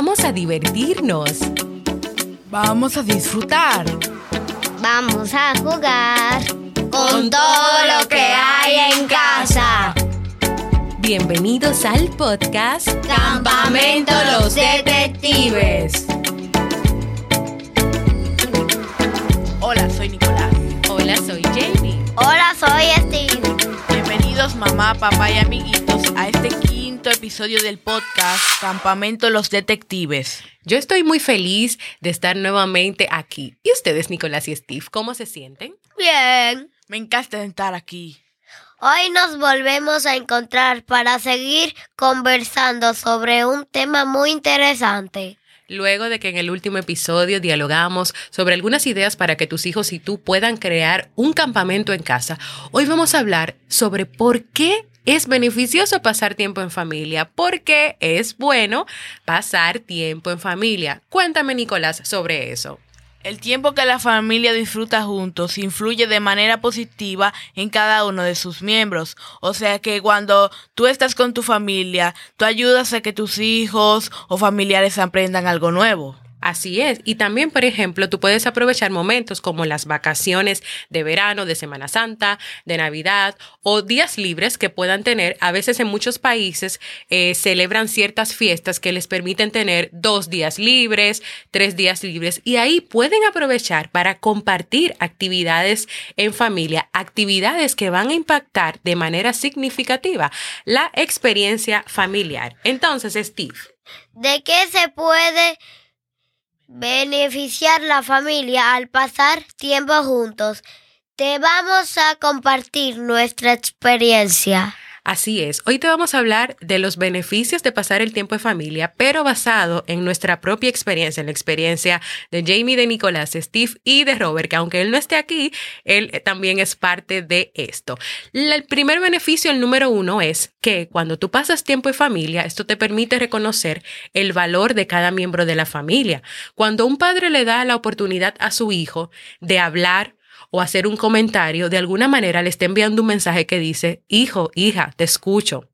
Vamos a divertirnos. Vamos a disfrutar. Vamos a jugar con todo lo que hay en casa. Bienvenidos al podcast Campamento Los Detectives. Hola, soy Nicolás. Hola, soy Jamie. Hola, soy Steve. Bienvenidos mamá, papá y amiguitos a este quinto episodio del podcast Campamento Los Detectives. Yo estoy muy feliz de estar nuevamente aquí. ¿Y ustedes, Nicolás y Steve, cómo se sienten? Bien. Me encanta estar aquí. Hoy nos volvemos a encontrar para seguir conversando sobre un tema muy interesante. Luego de que en el último episodio dialogamos sobre algunas ideas para que tus hijos y tú puedan crear un campamento en casa, hoy vamos a hablar sobre por qué es beneficioso pasar tiempo en familia, por qué es bueno pasar tiempo en familia. Cuéntame, Nicolás, sobre eso. El tiempo que la familia disfruta juntos influye de manera positiva en cada uno de sus miembros. O sea que cuando tú estás con tu familia, tú ayudas a que tus hijos o familiares aprendan algo nuevo. Así es. Y también, por ejemplo, tú puedes aprovechar momentos como las vacaciones de verano, de Semana Santa, de Navidad o días libres que puedan tener. A veces en muchos países eh, celebran ciertas fiestas que les permiten tener dos días libres, tres días libres y ahí pueden aprovechar para compartir actividades en familia, actividades que van a impactar de manera significativa la experiencia familiar. Entonces, Steve. ¿De qué se puede beneficiar la familia al pasar tiempo juntos. Te vamos a compartir nuestra experiencia. Así es, hoy te vamos a hablar de los beneficios de pasar el tiempo en familia, pero basado en nuestra propia experiencia, en la experiencia de Jamie, de Nicolás, Steve y de Robert, que aunque él no esté aquí, él también es parte de esto. El primer beneficio, el número uno, es que cuando tú pasas tiempo en familia, esto te permite reconocer el valor de cada miembro de la familia. Cuando un padre le da la oportunidad a su hijo de hablar, o hacer un comentario, de alguna manera le está enviando un mensaje que dice, hijo, hija, te escucho.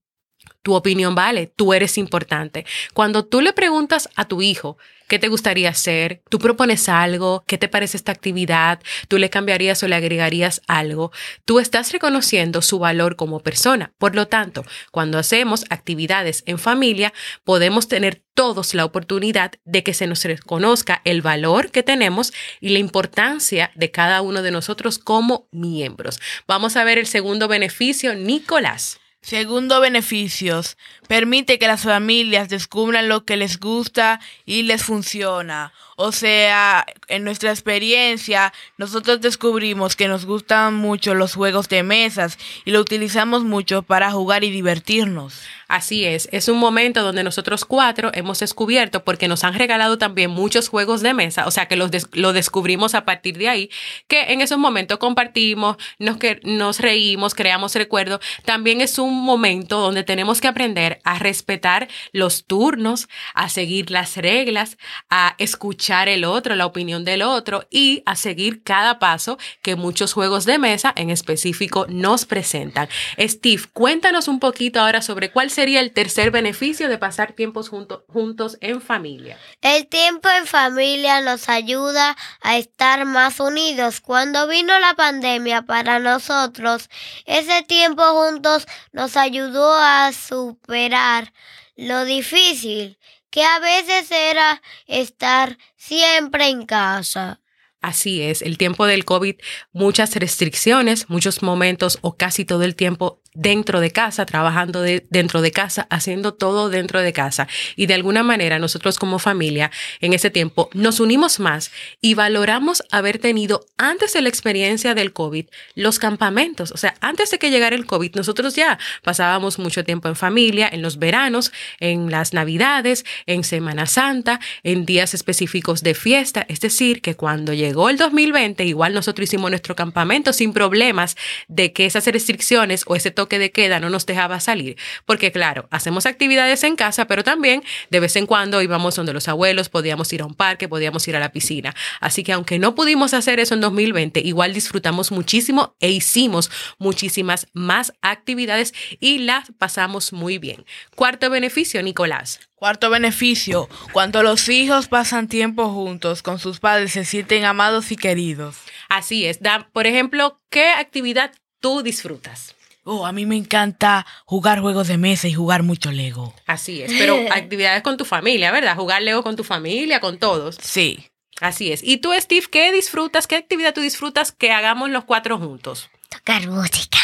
Tu opinión vale, tú eres importante. Cuando tú le preguntas a tu hijo qué te gustaría hacer, tú propones algo, qué te parece esta actividad, tú le cambiarías o le agregarías algo, tú estás reconociendo su valor como persona. Por lo tanto, cuando hacemos actividades en familia, podemos tener todos la oportunidad de que se nos reconozca el valor que tenemos y la importancia de cada uno de nosotros como miembros. Vamos a ver el segundo beneficio, Nicolás. Segundo, beneficios. Permite que las familias descubran lo que les gusta y les funciona. O sea, en nuestra experiencia, nosotros descubrimos que nos gustan mucho los juegos de mesas y lo utilizamos mucho para jugar y divertirnos. Así es, es un momento donde nosotros cuatro hemos descubierto, porque nos han regalado también muchos juegos de mesa, o sea que los lo descubrimos a partir de ahí, que en esos momentos compartimos, nos, que, nos reímos, creamos recuerdos. También es un momento donde tenemos que aprender a respetar los turnos, a seguir las reglas, a escuchar el otro, la opinión del otro y a seguir cada paso que muchos juegos de mesa en específico nos presentan. Steve, cuéntanos un poquito ahora sobre cuál sería el tercer beneficio de pasar tiempos juntos en familia? El tiempo en familia nos ayuda a estar más unidos. Cuando vino la pandemia para nosotros, ese tiempo juntos nos ayudó a superar lo difícil que a veces era estar siempre en casa. Así es, el tiempo del COVID, muchas restricciones, muchos momentos o casi todo el tiempo dentro de casa, trabajando dentro de casa, haciendo todo dentro de casa. Y de alguna manera nosotros como familia en ese tiempo nos unimos más y valoramos haber tenido antes de la experiencia del COVID los campamentos. O sea, antes de que llegara el COVID, nosotros ya pasábamos mucho tiempo en familia, en los veranos, en las navidades, en Semana Santa, en días específicos de fiesta. Es decir, que cuando llegó el 2020, igual nosotros hicimos nuestro campamento sin problemas de que esas restricciones o ese toque toque de queda no nos dejaba salir, porque claro, hacemos actividades en casa, pero también de vez en cuando íbamos donde los abuelos, podíamos ir a un parque, podíamos ir a la piscina. Así que aunque no pudimos hacer eso en 2020, igual disfrutamos muchísimo e hicimos muchísimas más actividades y las pasamos muy bien. Cuarto beneficio, Nicolás. Cuarto beneficio, cuando los hijos pasan tiempo juntos con sus padres se sienten amados y queridos. Así es. Da, por ejemplo, ¿qué actividad tú disfrutas? Oh, a mí me encanta jugar juegos de mesa y jugar mucho Lego. Así es, pero actividades con tu familia, ¿verdad? Jugar Lego con tu familia, con todos. Sí. Así es. ¿Y tú, Steve, qué disfrutas? ¿Qué actividad tú disfrutas que hagamos los cuatro juntos? Tocar música.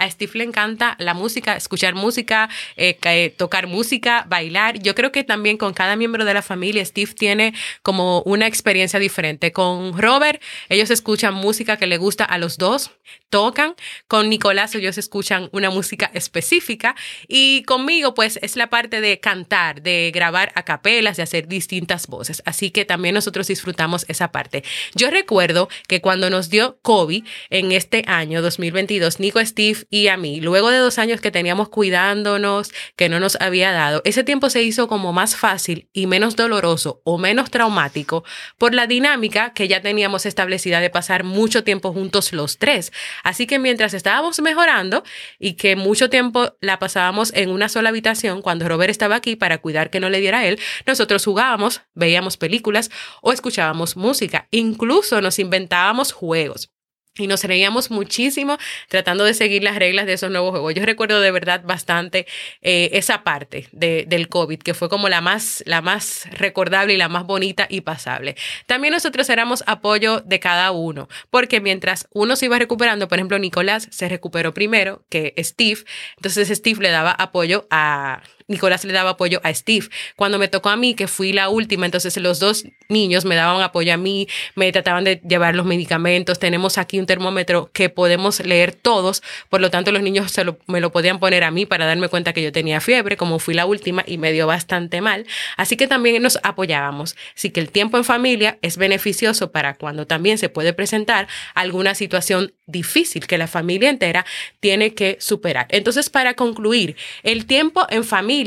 A Steve le encanta la música, escuchar música, eh, eh, tocar música, bailar. Yo creo que también con cada miembro de la familia, Steve tiene como una experiencia diferente. Con Robert, ellos escuchan música que le gusta a los dos, tocan. Con Nicolás, ellos escuchan una música específica. Y conmigo, pues, es la parte de cantar, de grabar a capelas, de hacer distintas voces. Así que también nosotros disfrutamos esa parte. Yo recuerdo que cuando nos dio COVID en este año 2022, Nico, Steve y a mí, luego de dos años que teníamos cuidándonos, que no nos había dado, ese tiempo se hizo como más fácil y menos doloroso o menos traumático por la dinámica que ya teníamos establecida de pasar mucho tiempo juntos los tres. Así que mientras estábamos mejorando y que mucho tiempo la pasábamos en una sola habitación, cuando Robert estaba aquí para cuidar que no le diera a él, nosotros jugábamos, veíamos películas o escuchábamos música. Incluso nos inventábamos juegos. Y nos reíamos muchísimo tratando de seguir las reglas de esos nuevos juegos. Yo recuerdo de verdad bastante eh, esa parte de, del COVID, que fue como la más, la más recordable y la más bonita y pasable. También nosotros éramos apoyo de cada uno, porque mientras uno se iba recuperando, por ejemplo, Nicolás se recuperó primero que Steve, entonces Steve le daba apoyo a Nicolás le daba apoyo a Steve. Cuando me tocó a mí, que fui la última, entonces los dos niños me daban apoyo a mí, me trataban de llevar los medicamentos. Tenemos aquí un termómetro que podemos leer todos, por lo tanto los niños se me lo podían poner a mí para darme cuenta que yo tenía fiebre, como fui la última y me dio bastante mal. Así que también nos apoyábamos. Así que el tiempo en familia es beneficioso para cuando también se puede presentar alguna situación difícil que la familia entera tiene que superar. Entonces, para concluir, el tiempo en familia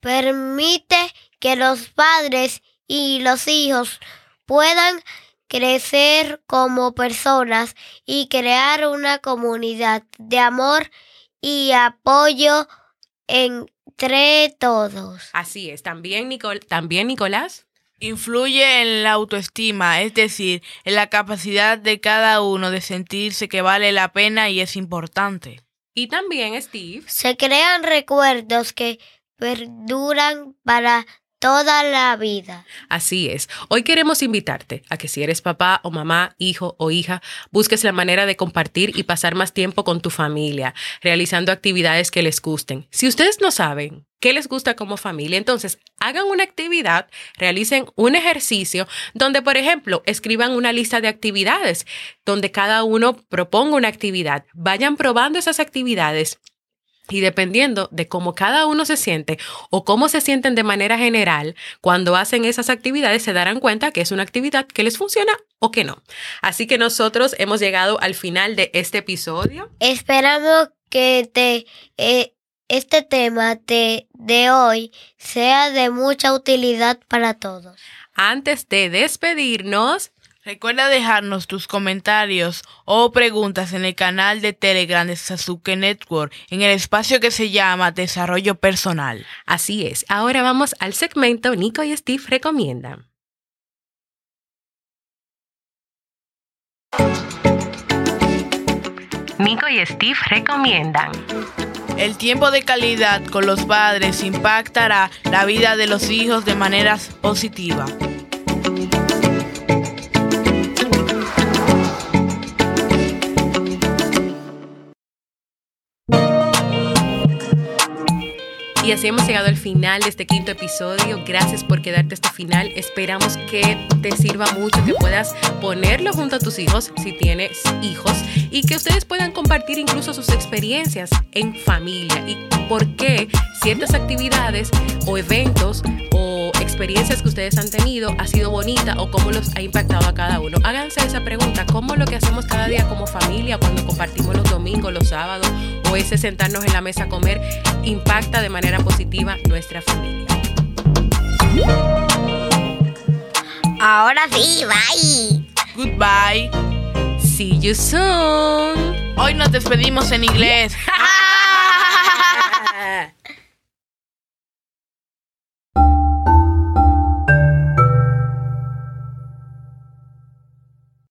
permite que los padres y los hijos puedan crecer como personas y crear una comunidad de amor y apoyo entre todos. Así es. También, Nicol también Nicolás. Influye en la autoestima, es decir, en la capacidad de cada uno de sentirse que vale la pena y es importante. Y también, Steve. Se crean recuerdos que perduran para toda la vida. Así es. Hoy queremos invitarte a que si eres papá o mamá, hijo o hija, busques la manera de compartir y pasar más tiempo con tu familia, realizando actividades que les gusten. Si ustedes no saben qué les gusta como familia, entonces hagan una actividad, realicen un ejercicio donde, por ejemplo, escriban una lista de actividades, donde cada uno proponga una actividad, vayan probando esas actividades y dependiendo de cómo cada uno se siente o cómo se sienten de manera general cuando hacen esas actividades, se darán cuenta que es una actividad que les funciona o que no. Así que nosotros hemos llegado al final de este episodio. Esperamos que te, eh, este tema de, de hoy sea de mucha utilidad para todos. Antes de despedirnos, Recuerda dejarnos tus comentarios o preguntas en el canal de Telegram de Sasuke Network en el espacio que se llama Desarrollo Personal. Así es. Ahora vamos al segmento Nico y Steve recomiendan. Nico y Steve recomiendan. El tiempo de calidad con los padres impactará la vida de los hijos de manera positiva. Y así hemos llegado al final de este quinto episodio. Gracias por quedarte hasta el final. Esperamos que te sirva mucho, que puedas ponerlo junto a tus hijos si tienes hijos y que ustedes puedan compartir incluso sus experiencias en familia y por qué ciertas actividades o eventos o experiencias que ustedes han tenido ha sido bonita o cómo los ha impactado a cada uno. Háganse esa pregunta, ¿cómo lo que hacemos cada día como familia, cuando compartimos los domingos, los sábados o ese sentarnos en la mesa a comer, impacta de manera positiva nuestra familia? Ahora sí, bye. Goodbye. See you soon. Hoy nos despedimos en inglés.